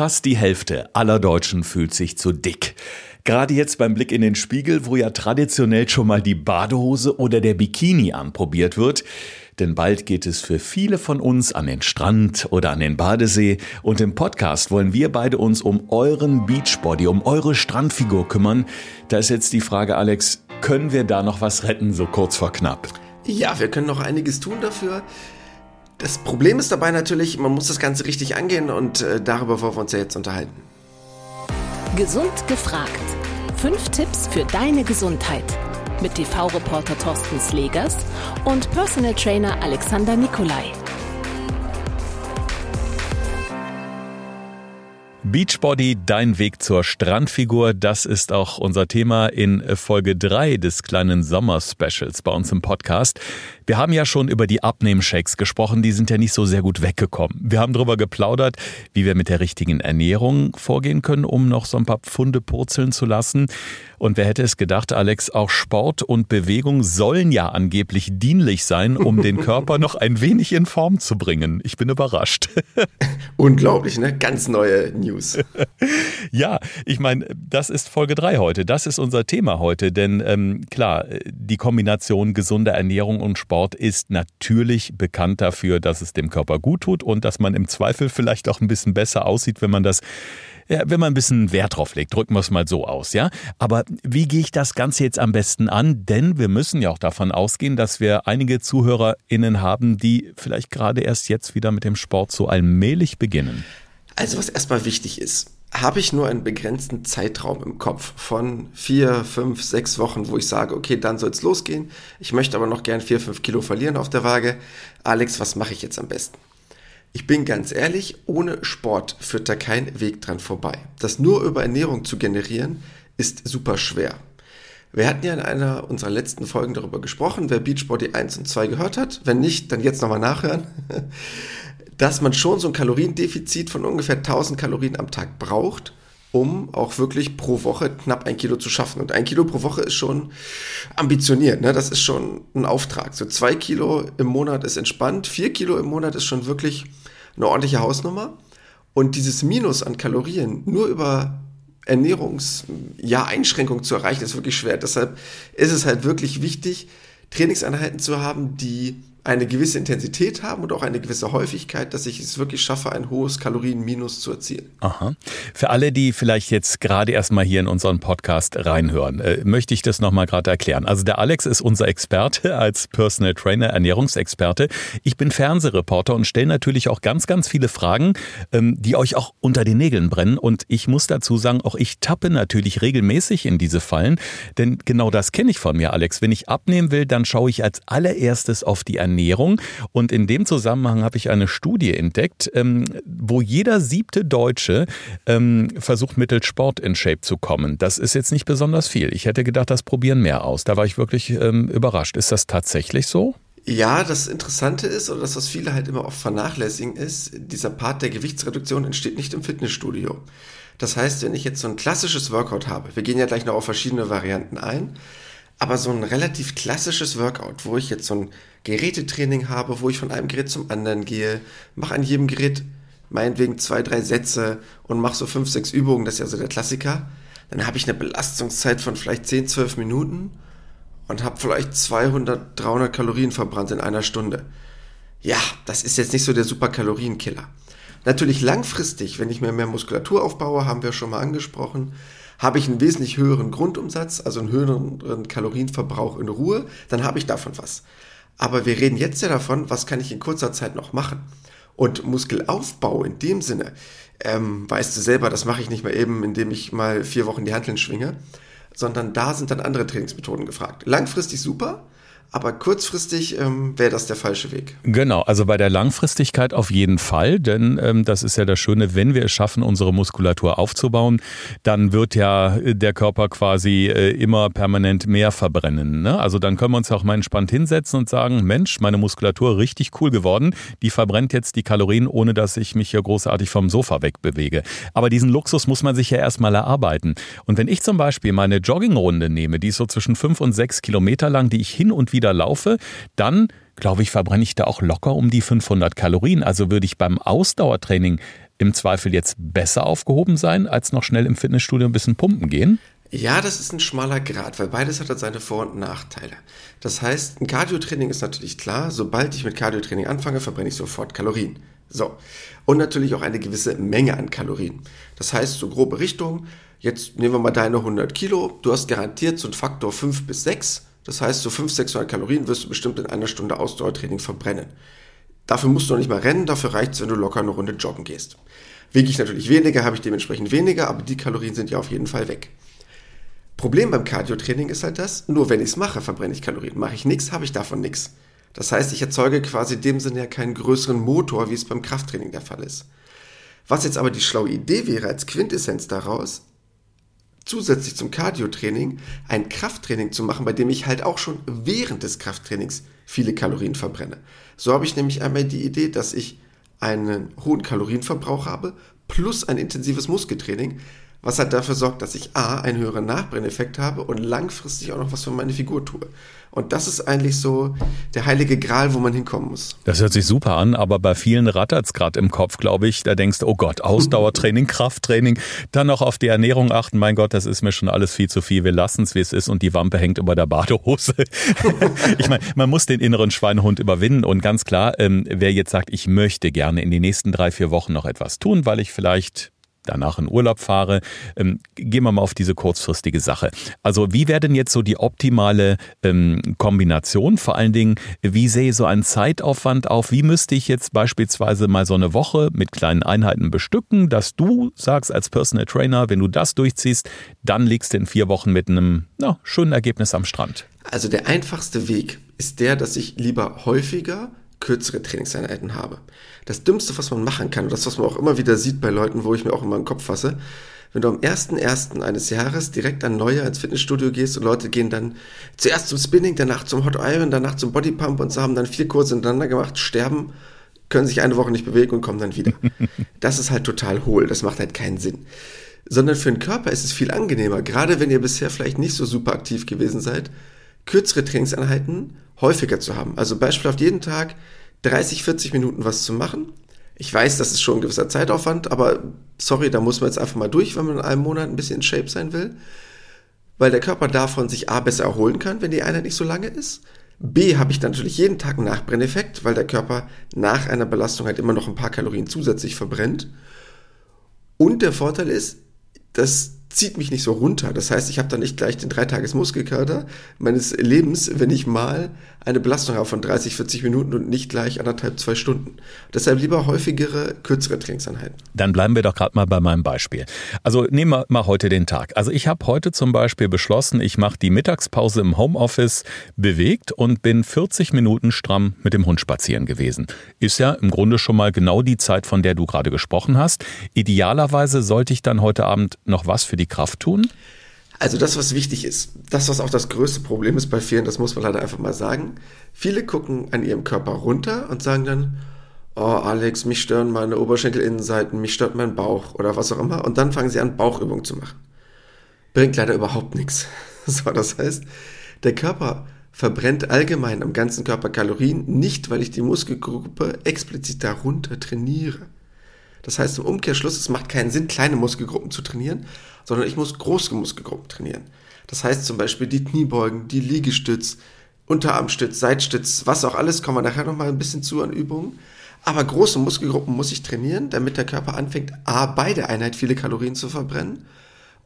Fast die Hälfte aller Deutschen fühlt sich zu dick. Gerade jetzt beim Blick in den Spiegel, wo ja traditionell schon mal die Badehose oder der Bikini anprobiert wird. Denn bald geht es für viele von uns an den Strand oder an den Badesee. Und im Podcast wollen wir beide uns um euren Beachbody, um eure Strandfigur kümmern. Da ist jetzt die Frage, Alex, können wir da noch was retten, so kurz vor knapp? Ja, wir können noch einiges tun dafür. Das Problem ist dabei natürlich, man muss das Ganze richtig angehen und äh, darüber wollen wir uns ja jetzt unterhalten. Gesund gefragt. Fünf Tipps für deine Gesundheit. Mit TV-Reporter Thorsten Slegers und Personal Trainer Alexander Nikolai. Beachbody, dein Weg zur Strandfigur, das ist auch unser Thema in Folge 3 des kleinen Sommer-Specials bei uns im Podcast. Wir haben ja schon über die Abnehmshakes gesprochen, die sind ja nicht so sehr gut weggekommen. Wir haben darüber geplaudert, wie wir mit der richtigen Ernährung vorgehen können, um noch so ein paar Pfunde purzeln zu lassen. Und wer hätte es gedacht, Alex, auch Sport und Bewegung sollen ja angeblich dienlich sein, um den Körper noch ein wenig in Form zu bringen. Ich bin überrascht. Unglaublich, ne? Ganz neue News. ja, ich meine, das ist Folge 3 heute. Das ist unser Thema heute. Denn ähm, klar, die Kombination gesunder Ernährung und Sport Sport ist natürlich bekannt dafür, dass es dem Körper gut tut und dass man im Zweifel vielleicht auch ein bisschen besser aussieht, wenn man das ja, wenn man ein bisschen Wert drauf legt, drücken wir es mal so aus, ja. Aber wie gehe ich das Ganze jetzt am besten an? Denn wir müssen ja auch davon ausgehen, dass wir einige ZuhörerInnen haben, die vielleicht gerade erst jetzt wieder mit dem Sport so allmählich beginnen. Also was erstmal wichtig ist, habe ich nur einen begrenzten Zeitraum im Kopf von vier, fünf, sechs Wochen, wo ich sage, okay, dann soll es losgehen. Ich möchte aber noch gern vier, fünf Kilo verlieren auf der Waage. Alex, was mache ich jetzt am besten? Ich bin ganz ehrlich, ohne Sport führt da kein Weg dran vorbei. Das nur über Ernährung zu generieren, ist super schwer. Wir hatten ja in einer unserer letzten Folgen darüber gesprochen, wer Beachbody 1 und 2 gehört hat. Wenn nicht, dann jetzt nochmal nachhören. Dass man schon so ein Kaloriendefizit von ungefähr 1000 Kalorien am Tag braucht, um auch wirklich pro Woche knapp ein Kilo zu schaffen. Und ein Kilo pro Woche ist schon ambitioniert, ne? Das ist schon ein Auftrag. So zwei Kilo im Monat ist entspannt, vier Kilo im Monat ist schon wirklich eine ordentliche Hausnummer. Und dieses Minus an Kalorien nur über Ernährungs, ja, zu erreichen, ist wirklich schwer. Deshalb ist es halt wirklich wichtig, Trainingseinheiten zu haben, die eine gewisse Intensität haben und auch eine gewisse Häufigkeit, dass ich es wirklich schaffe, ein hohes Kalorienminus zu erzielen. Aha. Für alle, die vielleicht jetzt gerade erstmal hier in unseren Podcast reinhören, äh, möchte ich das nochmal gerade erklären. Also der Alex ist unser Experte als Personal Trainer, Ernährungsexperte. Ich bin Fernsehreporter und stelle natürlich auch ganz, ganz viele Fragen, ähm, die euch auch unter den Nägeln brennen. Und ich muss dazu sagen, auch ich tappe natürlich regelmäßig in diese Fallen, denn genau das kenne ich von mir, Alex. Wenn ich abnehmen will, dann schaue ich als allererstes auf die Ernährung Ernährung. Und in dem Zusammenhang habe ich eine Studie entdeckt, ähm, wo jeder siebte Deutsche ähm, versucht, mittels Sport in Shape zu kommen. Das ist jetzt nicht besonders viel. Ich hätte gedacht, das probieren mehr aus. Da war ich wirklich ähm, überrascht. Ist das tatsächlich so? Ja, das Interessante ist, oder das, was viele halt immer oft vernachlässigen, ist, dieser Part der Gewichtsreduktion entsteht nicht im Fitnessstudio. Das heißt, wenn ich jetzt so ein klassisches Workout habe, wir gehen ja gleich noch auf verschiedene Varianten ein, aber so ein relativ klassisches Workout, wo ich jetzt so ein Gerätetraining habe, wo ich von einem Gerät zum anderen gehe, mache an jedem Gerät meinetwegen zwei, drei Sätze und mache so fünf, sechs Übungen, das ist ja so der Klassiker, dann habe ich eine Belastungszeit von vielleicht 10, 12 Minuten und habe vielleicht 200, 300 Kalorien verbrannt in einer Stunde. Ja, das ist jetzt nicht so der super Kalorienkiller. Natürlich langfristig, wenn ich mir mehr Muskulatur aufbaue, haben wir schon mal angesprochen, habe ich einen wesentlich höheren Grundumsatz, also einen höheren Kalorienverbrauch in Ruhe, dann habe ich davon was. Aber wir reden jetzt ja davon, was kann ich in kurzer Zeit noch machen. Und Muskelaufbau in dem Sinne, ähm, weißt du selber, das mache ich nicht mal eben, indem ich mal vier Wochen die Handeln schwinge, sondern da sind dann andere Trainingsmethoden gefragt. Langfristig super, aber kurzfristig ähm, wäre das der falsche Weg. Genau, also bei der Langfristigkeit auf jeden Fall, denn ähm, das ist ja das Schöne, wenn wir es schaffen, unsere Muskulatur aufzubauen, dann wird ja der Körper quasi äh, immer permanent mehr verbrennen. Ne? Also dann können wir uns auch mal entspannt hinsetzen und sagen, Mensch, meine Muskulatur richtig cool geworden, die verbrennt jetzt die Kalorien, ohne dass ich mich hier großartig vom Sofa wegbewege. Aber diesen Luxus muss man sich ja erstmal erarbeiten. Und wenn ich zum Beispiel meine Joggingrunde nehme, die ist so zwischen fünf und sechs Kilometer lang, die ich hin und wieder wieder laufe, dann glaube ich, verbrenne ich da auch locker um die 500 Kalorien. Also würde ich beim Ausdauertraining im Zweifel jetzt besser aufgehoben sein, als noch schnell im Fitnessstudio ein bisschen pumpen gehen? Ja, das ist ein schmaler Grad, weil beides hat halt seine Vor- und Nachteile. Das heißt, ein Cardiotraining ist natürlich klar, sobald ich mit Cardiotraining anfange, verbrenne ich sofort Kalorien. So. Und natürlich auch eine gewisse Menge an Kalorien. Das heißt, so grobe Richtung, jetzt nehmen wir mal deine 100 Kilo, du hast garantiert so einen Faktor 5 bis 6. Das heißt, so 500, 600 Kalorien wirst du bestimmt in einer Stunde Ausdauertraining verbrennen. Dafür musst du noch nicht mal rennen, dafür reicht es, wenn du locker eine Runde joggen gehst. Wiege ich natürlich weniger, habe ich dementsprechend weniger, aber die Kalorien sind ja auf jeden Fall weg. Problem beim Cardio-Training ist halt das, nur wenn ich es mache, verbrenne ich Kalorien. Mache ich nichts, habe ich davon nichts. Das heißt, ich erzeuge quasi in dem Sinne ja keinen größeren Motor, wie es beim Krafttraining der Fall ist. Was jetzt aber die schlaue Idee wäre als Quintessenz daraus, zusätzlich zum Cardio-Training ein Krafttraining zu machen, bei dem ich halt auch schon während des Krafttrainings viele Kalorien verbrenne. So habe ich nämlich einmal die Idee, dass ich einen hohen Kalorienverbrauch habe plus ein intensives Muskeltraining, was halt dafür sorgt, dass ich A, einen höheren Nachbrenneffekt habe und langfristig auch noch was für meine Figur tue. Und das ist eigentlich so der heilige Gral, wo man hinkommen muss. Das hört sich super an, aber bei vielen rattert es gerade im Kopf, glaube ich. Da denkst du, oh Gott, Ausdauertraining, Krafttraining, dann noch auf die Ernährung achten. Mein Gott, das ist mir schon alles viel zu viel. Wir lassen es, wie es ist und die Wampe hängt über der Badehose. ich meine, man muss den inneren Schweinehund überwinden und ganz klar, ähm, wer jetzt sagt, ich möchte gerne in den nächsten drei, vier Wochen noch etwas tun, weil ich vielleicht danach in Urlaub fahre. Ähm, gehen wir mal auf diese kurzfristige Sache. Also wie wäre denn jetzt so die optimale ähm, Kombination? Vor allen Dingen, wie sehe so ein Zeitaufwand auf? Wie müsste ich jetzt beispielsweise mal so eine Woche mit kleinen Einheiten bestücken, dass du sagst als Personal Trainer, wenn du das durchziehst, dann liegst du in vier Wochen mit einem na, schönen Ergebnis am Strand? Also der einfachste Weg ist der, dass ich lieber häufiger kürzere Trainingseinheiten habe. Das Dümmste, was man machen kann, und das, was man auch immer wieder sieht bei Leuten, wo ich mir auch immer den Kopf fasse, wenn du am 1.1. eines Jahres direkt an Neujahr ins Fitnessstudio gehst und Leute gehen dann zuerst zum Spinning, danach zum Hot Iron, danach zum Bodypump und so haben dann vier Kurse hintereinander gemacht, sterben, können sich eine Woche nicht bewegen und kommen dann wieder. Das ist halt total hohl, das macht halt keinen Sinn. Sondern für den Körper ist es viel angenehmer, gerade wenn ihr bisher vielleicht nicht so super aktiv gewesen seid, kürzere Trainingseinheiten häufiger zu haben. Also beispielhaft jeden Tag 30, 40 Minuten was zu machen. Ich weiß, das ist schon ein gewisser Zeitaufwand, aber sorry, da muss man jetzt einfach mal durch, wenn man in einem Monat ein bisschen in Shape sein will. Weil der Körper davon sich A besser erholen kann, wenn die Einheit nicht so lange ist. B habe ich dann natürlich jeden Tag einen Nachbrenneffekt, weil der Körper nach einer Belastung halt immer noch ein paar Kalorien zusätzlich verbrennt. Und der Vorteil ist, dass zieht mich nicht so runter. Das heißt, ich habe dann nicht gleich den Dreitages-Muskelkater meines Lebens, wenn ich mal eine Belastung habe von 30, 40 Minuten und nicht gleich anderthalb, zwei Stunden. Deshalb lieber häufigere, kürzere Trainingseinheiten. Dann bleiben wir doch gerade mal bei meinem Beispiel. Also nehmen wir mal heute den Tag. Also ich habe heute zum Beispiel beschlossen, ich mache die Mittagspause im Homeoffice bewegt und bin 40 Minuten stramm mit dem Hund spazieren gewesen. Ist ja im Grunde schon mal genau die Zeit, von der du gerade gesprochen hast. Idealerweise sollte ich dann heute Abend noch was für die Kraft tun? Also das, was wichtig ist, das, was auch das größte Problem ist bei vielen, das muss man leider einfach mal sagen. Viele gucken an ihrem Körper runter und sagen dann, oh Alex, mich stören meine Oberschenkelinnenseiten, mich stört mein Bauch oder was auch immer. Und dann fangen sie an, Bauchübungen zu machen. Bringt leider überhaupt nichts. So, das heißt, der Körper verbrennt allgemein am ganzen Körper Kalorien, nicht weil ich die Muskelgruppe explizit darunter trainiere. Das heißt im Umkehrschluss, es macht keinen Sinn, kleine Muskelgruppen zu trainieren, sondern ich muss große Muskelgruppen trainieren. Das heißt zum Beispiel die Kniebeugen, die Liegestütz, Unterarmstütz, Seitstütz, was auch alles, kommen wir nachher nochmal ein bisschen zu an Übungen. Aber große Muskelgruppen muss ich trainieren, damit der Körper anfängt, A, bei der Einheit viele Kalorien zu verbrennen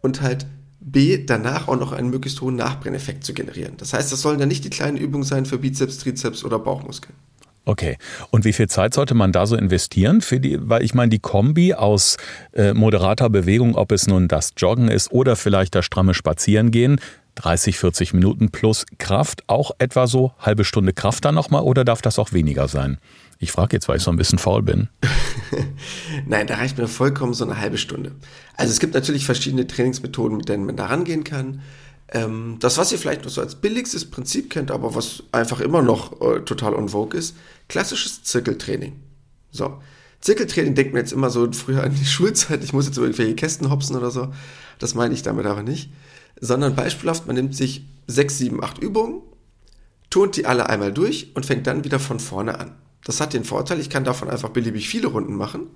und halt B, danach auch noch einen möglichst hohen Nachbrenneffekt zu generieren. Das heißt, das sollen dann nicht die kleinen Übungen sein für Bizeps, Trizeps oder Bauchmuskeln. Okay. Und wie viel Zeit sollte man da so investieren für die, weil ich meine, die Kombi aus äh, moderater Bewegung, ob es nun das Joggen ist oder vielleicht das stramme Spazierengehen, 30, 40 Minuten plus Kraft, auch etwa so halbe Stunde Kraft dann nochmal oder darf das auch weniger sein? Ich frage jetzt, weil ich so ein bisschen faul bin. Nein, da reicht mir vollkommen so eine halbe Stunde. Also es gibt natürlich verschiedene Trainingsmethoden, mit denen man da rangehen kann. Ähm, das, was ihr vielleicht noch so als billigstes Prinzip kennt, aber was einfach immer noch äh, total on vogue ist, klassisches Zirkeltraining. So. Zirkeltraining denkt man jetzt immer so früher an die Schulzeit, ich muss jetzt irgendwelche Kästen hopsen oder so. Das meine ich damit aber nicht. Sondern beispielhaft, man nimmt sich sechs, sieben, acht Übungen, turnt die alle einmal durch und fängt dann wieder von vorne an. Das hat den Vorteil, ich kann davon einfach beliebig viele Runden machen,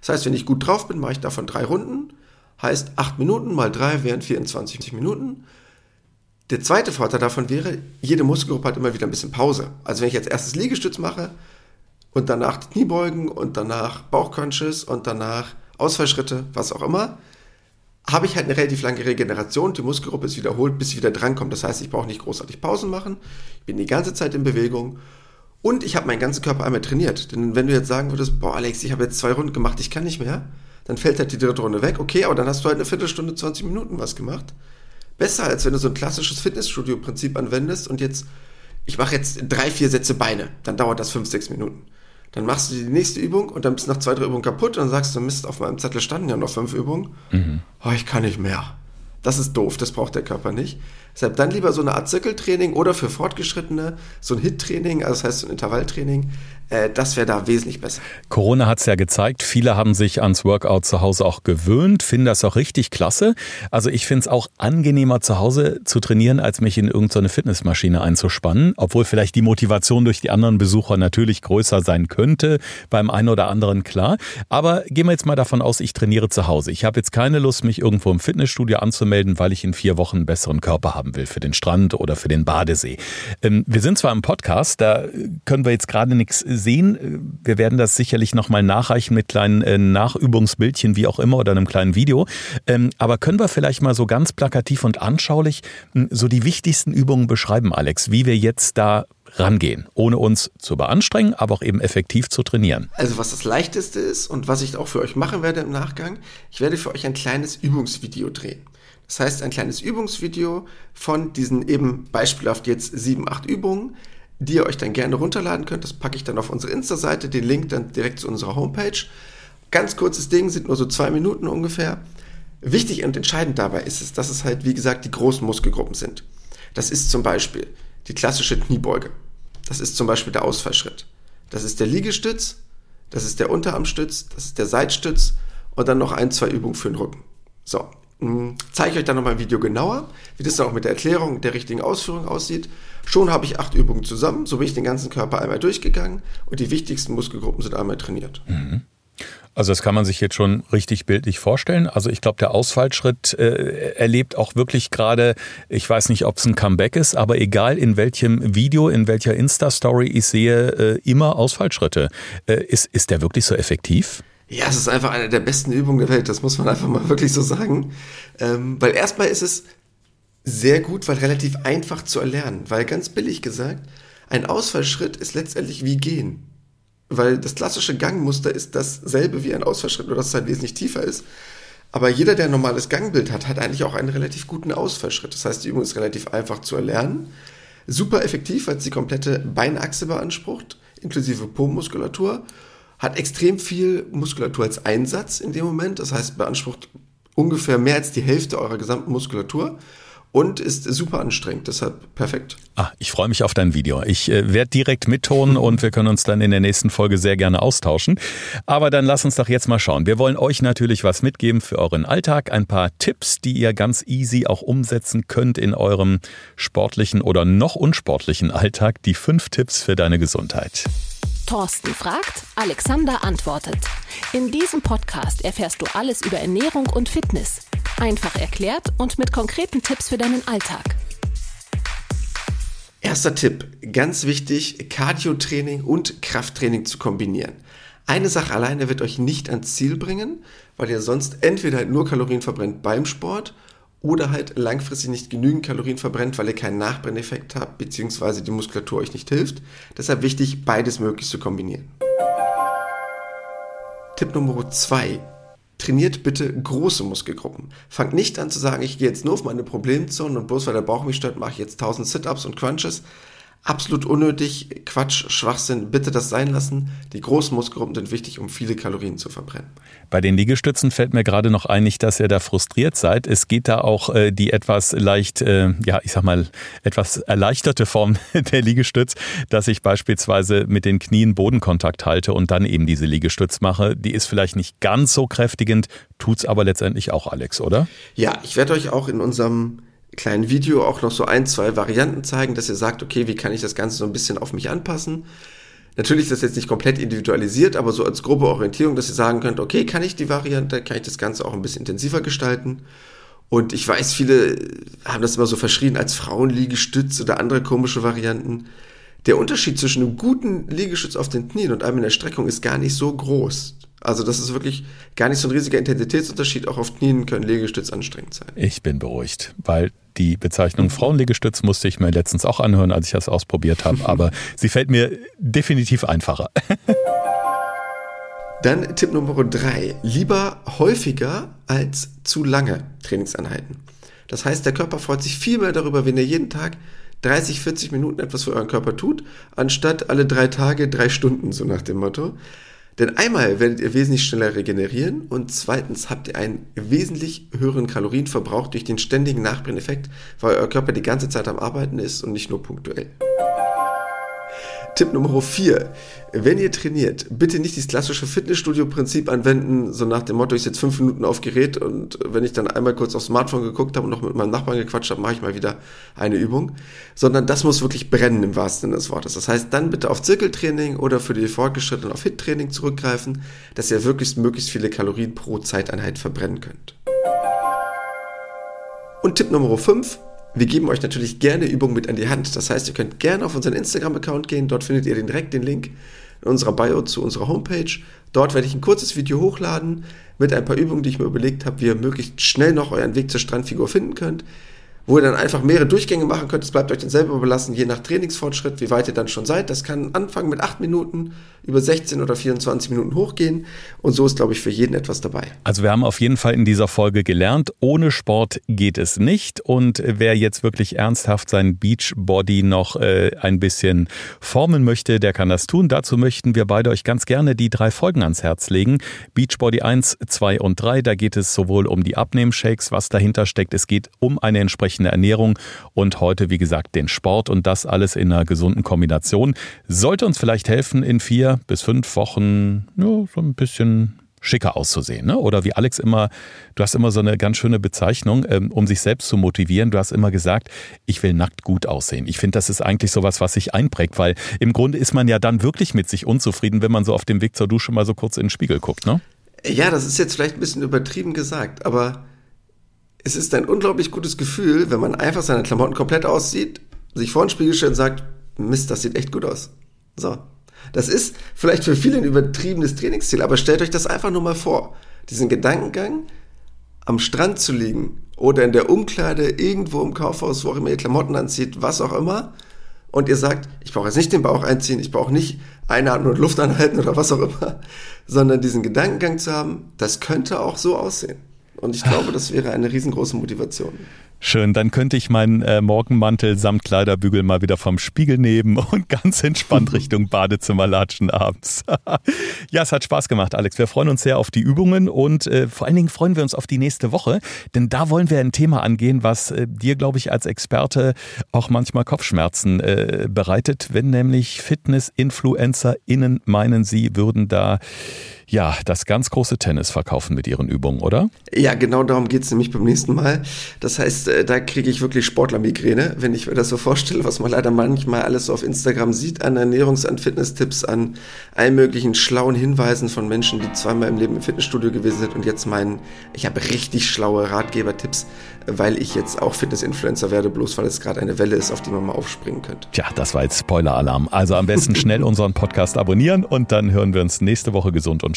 Das heißt, wenn ich gut drauf bin, mache ich davon drei Runden. Heißt, acht Minuten mal drei wären 24 Minuten. Der zweite Vorteil davon wäre, jede Muskelgruppe hat immer wieder ein bisschen Pause. Also wenn ich jetzt erstes Liegestütz mache und danach Kniebeugen und danach Bauchcrunches und danach Ausfallschritte, was auch immer, habe ich halt eine relativ lange Regeneration. Die Muskelgruppe ist wiederholt, bis sie wieder drankommt. Das heißt, ich brauche nicht großartig Pausen machen. Ich bin die ganze Zeit in Bewegung. Und ich habe meinen ganzen Körper einmal trainiert. Denn wenn du jetzt sagen würdest, boah, Alex, ich habe jetzt zwei Runden gemacht, ich kann nicht mehr, dann fällt halt die dritte Runde weg. Okay, aber dann hast du halt eine Viertelstunde, 20 Minuten was gemacht. Besser, als wenn du so ein klassisches Fitnessstudio-Prinzip anwendest und jetzt, ich mache jetzt drei, vier Sätze Beine. Dann dauert das fünf, sechs Minuten. Dann machst du die nächste Übung und dann bist du nach zwei, drei Übungen kaputt und dann sagst du, Mist, auf meinem Zettel standen ja noch fünf Übungen. Mhm. Oh, ich kann nicht mehr. Das ist doof, das braucht der Körper nicht. Deshalb dann lieber so eine Art Zirkeltraining oder für Fortgeschrittene so ein Hit-Training, also das heißt so ein Intervalltraining, äh, das wäre da wesentlich besser. Corona hat es ja gezeigt, viele haben sich ans Workout zu Hause auch gewöhnt, finden das auch richtig klasse. Also ich finde es auch angenehmer zu Hause zu trainieren, als mich in irgendeine Fitnessmaschine einzuspannen, obwohl vielleicht die Motivation durch die anderen Besucher natürlich größer sein könnte, beim einen oder anderen klar. Aber gehen wir jetzt mal davon aus, ich trainiere zu Hause. Ich habe jetzt keine Lust, mich irgendwo im Fitnessstudio anzumelden, weil ich in vier Wochen einen besseren Körper haben will für den Strand oder für den Badesee. Ähm, wir sind zwar im Podcast, da können wir jetzt gerade nichts sehen. Wir werden das sicherlich nochmal nachreichen mit kleinen äh, Nachübungsbildchen, wie auch immer, oder einem kleinen Video. Ähm, aber können wir vielleicht mal so ganz plakativ und anschaulich hm, so die wichtigsten Übungen beschreiben, Alex, wie wir jetzt da rangehen, ohne uns zu beanstrengen, aber auch eben effektiv zu trainieren. Also was das Leichteste ist und was ich auch für euch machen werde im Nachgang, ich werde für euch ein kleines Übungsvideo drehen. Das heißt, ein kleines Übungsvideo von diesen eben beispielhaft jetzt sieben, acht Übungen, die ihr euch dann gerne runterladen könnt. Das packe ich dann auf unsere Insta-Seite, den Link dann direkt zu unserer Homepage. Ganz kurzes Ding, sind nur so zwei Minuten ungefähr. Wichtig und entscheidend dabei ist es, dass es halt, wie gesagt, die großen Muskelgruppen sind. Das ist zum Beispiel die klassische Kniebeuge. Das ist zum Beispiel der Ausfallschritt. Das ist der Liegestütz, das ist der Unterarmstütz, das ist der Seitstütz und dann noch ein, zwei Übungen für den Rücken. So, zeige ich euch dann nochmal ein Video genauer, wie das dann auch mit der Erklärung der richtigen Ausführung aussieht. Schon habe ich acht Übungen zusammen, so bin ich den ganzen Körper einmal durchgegangen und die wichtigsten Muskelgruppen sind einmal trainiert. Mhm. Also das kann man sich jetzt schon richtig bildlich vorstellen. Also ich glaube, der Ausfallschritt äh, erlebt auch wirklich gerade, ich weiß nicht, ob es ein Comeback ist, aber egal in welchem Video, in welcher Insta-Story ich sehe, äh, immer Ausfallschritte. Äh, ist, ist der wirklich so effektiv? Ja, es ist einfach eine der besten Übungen der Welt, das muss man einfach mal wirklich so sagen. Ähm, weil erstmal ist es sehr gut, weil relativ einfach zu erlernen. Weil ganz billig gesagt, ein Ausfallschritt ist letztendlich wie gehen. Weil das klassische Gangmuster ist dasselbe wie ein Ausfallschritt, nur dass es halt wesentlich tiefer ist. Aber jeder, der ein normales Gangbild hat, hat eigentlich auch einen relativ guten Ausfallschritt. Das heißt, die Übung ist relativ einfach zu erlernen. Super effektiv, weil es die komplette Beinachse beansprucht, inklusive Po-Muskulatur hat extrem viel Muskulatur als Einsatz in dem Moment. Das heißt, beansprucht ungefähr mehr als die Hälfte eurer gesamten Muskulatur und ist super anstrengend. Deshalb perfekt. Ah, ich freue mich auf dein Video. Ich äh, werde direkt mittonen und wir können uns dann in der nächsten Folge sehr gerne austauschen. Aber dann lass uns doch jetzt mal schauen. Wir wollen euch natürlich was mitgeben für euren Alltag. Ein paar Tipps, die ihr ganz easy auch umsetzen könnt in eurem sportlichen oder noch unsportlichen Alltag. Die fünf Tipps für deine Gesundheit. Thorsten fragt, Alexander antwortet. In diesem Podcast erfährst du alles über Ernährung und Fitness. Einfach erklärt und mit konkreten Tipps für deinen Alltag. Erster Tipp, ganz wichtig, Cardio-Training und Krafttraining zu kombinieren. Eine Sache alleine wird euch nicht ans Ziel bringen, weil ihr sonst entweder nur Kalorien verbrennt beim Sport oder halt langfristig nicht genügend Kalorien verbrennt, weil ihr keinen Nachbrenneffekt habt, beziehungsweise die Muskulatur euch nicht hilft. Deshalb wichtig, beides möglichst zu kombinieren. Tipp Nummer 2. Trainiert bitte große Muskelgruppen. Fangt nicht an zu sagen, ich gehe jetzt nur auf meine Problemzone und bloß weil der Bauch mich stört, mache ich jetzt 1000 Sit-Ups und Crunches. Absolut unnötig, Quatsch, Schwachsinn, bitte das sein lassen. Die großen Muskelgruppen sind wichtig, um viele Kalorien zu verbrennen. Bei den Liegestützen fällt mir gerade noch ein, nicht, dass ihr da frustriert seid. Es geht da auch äh, die etwas leicht, äh, ja, ich sag mal, etwas erleichterte Form der Liegestütz, dass ich beispielsweise mit den Knien Bodenkontakt halte und dann eben diese Liegestütz mache. Die ist vielleicht nicht ganz so kräftigend, tut's aber letztendlich auch, Alex, oder? Ja, ich werde euch auch in unserem kleinen Video auch noch so ein, zwei Varianten zeigen, dass ihr sagt, okay, wie kann ich das Ganze so ein bisschen auf mich anpassen? Natürlich ist das jetzt nicht komplett individualisiert, aber so als grobe Orientierung, dass ihr sagen könnt, okay, kann ich die Variante, kann ich das Ganze auch ein bisschen intensiver gestalten. Und ich weiß, viele haben das immer so verschrien als Frauenliegestütz oder andere komische Varianten. Der Unterschied zwischen einem guten Liegestütz auf den Knien und einem in der Streckung ist gar nicht so groß. Also das ist wirklich gar nicht so ein riesiger Intensitätsunterschied. Auch auf Knien können Liegestütz anstrengend sein. Ich bin beruhigt, weil die Bezeichnung Frauenliegestütz musste ich mir letztens auch anhören, als ich das ausprobiert habe. Aber sie fällt mir definitiv einfacher. Dann Tipp Nummer drei: Lieber häufiger als zu lange Trainingseinheiten. Das heißt, der Körper freut sich viel mehr darüber, wenn ihr jeden Tag 30, 40 Minuten etwas für euren Körper tut, anstatt alle drei Tage drei Stunden, so nach dem Motto. Denn einmal werdet ihr wesentlich schneller regenerieren und zweitens habt ihr einen wesentlich höheren Kalorienverbrauch durch den ständigen Nachbrenneffekt, weil euer Körper die ganze Zeit am Arbeiten ist und nicht nur punktuell. Tipp Nummer 4. Wenn ihr trainiert, bitte nicht dieses klassische Fitnessstudio-Prinzip anwenden, so nach dem Motto, ich sitze fünf Minuten auf Gerät und wenn ich dann einmal kurz aufs Smartphone geguckt habe und noch mit meinem Nachbarn gequatscht habe, mache ich mal wieder eine Übung. Sondern das muss wirklich brennen im wahrsten Sinne des Wortes. Das heißt, dann bitte auf Zirkeltraining oder für die Fortgeschrittenen auf Hit-Training zurückgreifen, dass ihr wirklich möglichst viele Kalorien pro Zeiteinheit verbrennen könnt. Und Tipp Nummer 5, wir geben euch natürlich gerne Übungen mit an die Hand. Das heißt, ihr könnt gerne auf unseren Instagram-Account gehen. Dort findet ihr direkt den Link in unserer Bio zu unserer Homepage. Dort werde ich ein kurzes Video hochladen mit ein paar Übungen, die ich mir überlegt habe, wie ihr möglichst schnell noch euren Weg zur Strandfigur finden könnt wo ihr dann einfach mehrere Durchgänge machen könnt. Es bleibt euch dann selber überlassen, je nach Trainingsfortschritt, wie weit ihr dann schon seid. Das kann anfangen mit 8 Minuten, über 16 oder 24 Minuten hochgehen. Und so ist, glaube ich, für jeden etwas dabei. Also wir haben auf jeden Fall in dieser Folge gelernt, ohne Sport geht es nicht. Und wer jetzt wirklich ernsthaft sein Beachbody noch äh, ein bisschen formen möchte, der kann das tun. Dazu möchten wir beide euch ganz gerne die drei Folgen ans Herz legen. Beachbody 1, 2 und 3. Da geht es sowohl um die Abnehmshakes, was dahinter steckt. Es geht um eine entsprechende ausreichende Ernährung und heute, wie gesagt, den Sport und das alles in einer gesunden Kombination. Sollte uns vielleicht helfen, in vier bis fünf Wochen ja, so ein bisschen schicker auszusehen. Ne? Oder wie Alex immer, du hast immer so eine ganz schöne Bezeichnung, ähm, um sich selbst zu motivieren. Du hast immer gesagt, ich will nackt gut aussehen. Ich finde, das ist eigentlich sowas, was sich einprägt, weil im Grunde ist man ja dann wirklich mit sich unzufrieden, wenn man so auf dem Weg zur Dusche mal so kurz in den Spiegel guckt, ne? Ja, das ist jetzt vielleicht ein bisschen übertrieben gesagt, aber es ist ein unglaublich gutes Gefühl, wenn man einfach seine Klamotten komplett aussieht, sich vor den Spiegel stellt und sagt, Mist, das sieht echt gut aus. So. Das ist vielleicht für viele ein übertriebenes Trainingsziel, aber stellt euch das einfach nur mal vor. Diesen Gedankengang, am Strand zu liegen oder in der Umkleide irgendwo im Kaufhaus, wo auch immer ihr Klamotten anzieht, was auch immer, und ihr sagt, ich brauche jetzt nicht den Bauch einziehen, ich brauche nicht einatmen und Luft anhalten oder was auch immer, sondern diesen Gedankengang zu haben, das könnte auch so aussehen. Und ich glaube, das wäre eine riesengroße Motivation. Schön, dann könnte ich meinen äh, Morgenmantel samt Kleiderbügel mal wieder vom Spiegel nehmen und ganz entspannt Richtung Badezimmer latschen abends. ja, es hat Spaß gemacht, Alex. Wir freuen uns sehr auf die Übungen und äh, vor allen Dingen freuen wir uns auf die nächste Woche, denn da wollen wir ein Thema angehen, was äh, dir, glaube ich, als Experte auch manchmal Kopfschmerzen äh, bereitet, wenn nämlich Fitness-InfluencerInnen meinen, sie würden da ja, das ganz große Tennis verkaufen mit ihren Übungen, oder? Ja, genau darum geht's nämlich beim nächsten Mal. Das heißt, äh, da kriege ich wirklich Sportlermigräne, wenn ich mir das so vorstelle, was man leider manchmal alles so auf Instagram sieht, an Ernährungs-, an Fitnesstipps, an allen möglichen schlauen Hinweisen von Menschen, die zweimal im Leben im Fitnessstudio gewesen sind und jetzt meinen, ich habe richtig schlaue Ratgebertipps, weil ich jetzt auch Fitness-Influencer werde, bloß weil es gerade eine Welle ist, auf die man mal aufspringen könnte. Tja, das war jetzt Spoiler-Alarm. Also am besten schnell unseren Podcast abonnieren und dann hören wir uns nächste Woche gesund und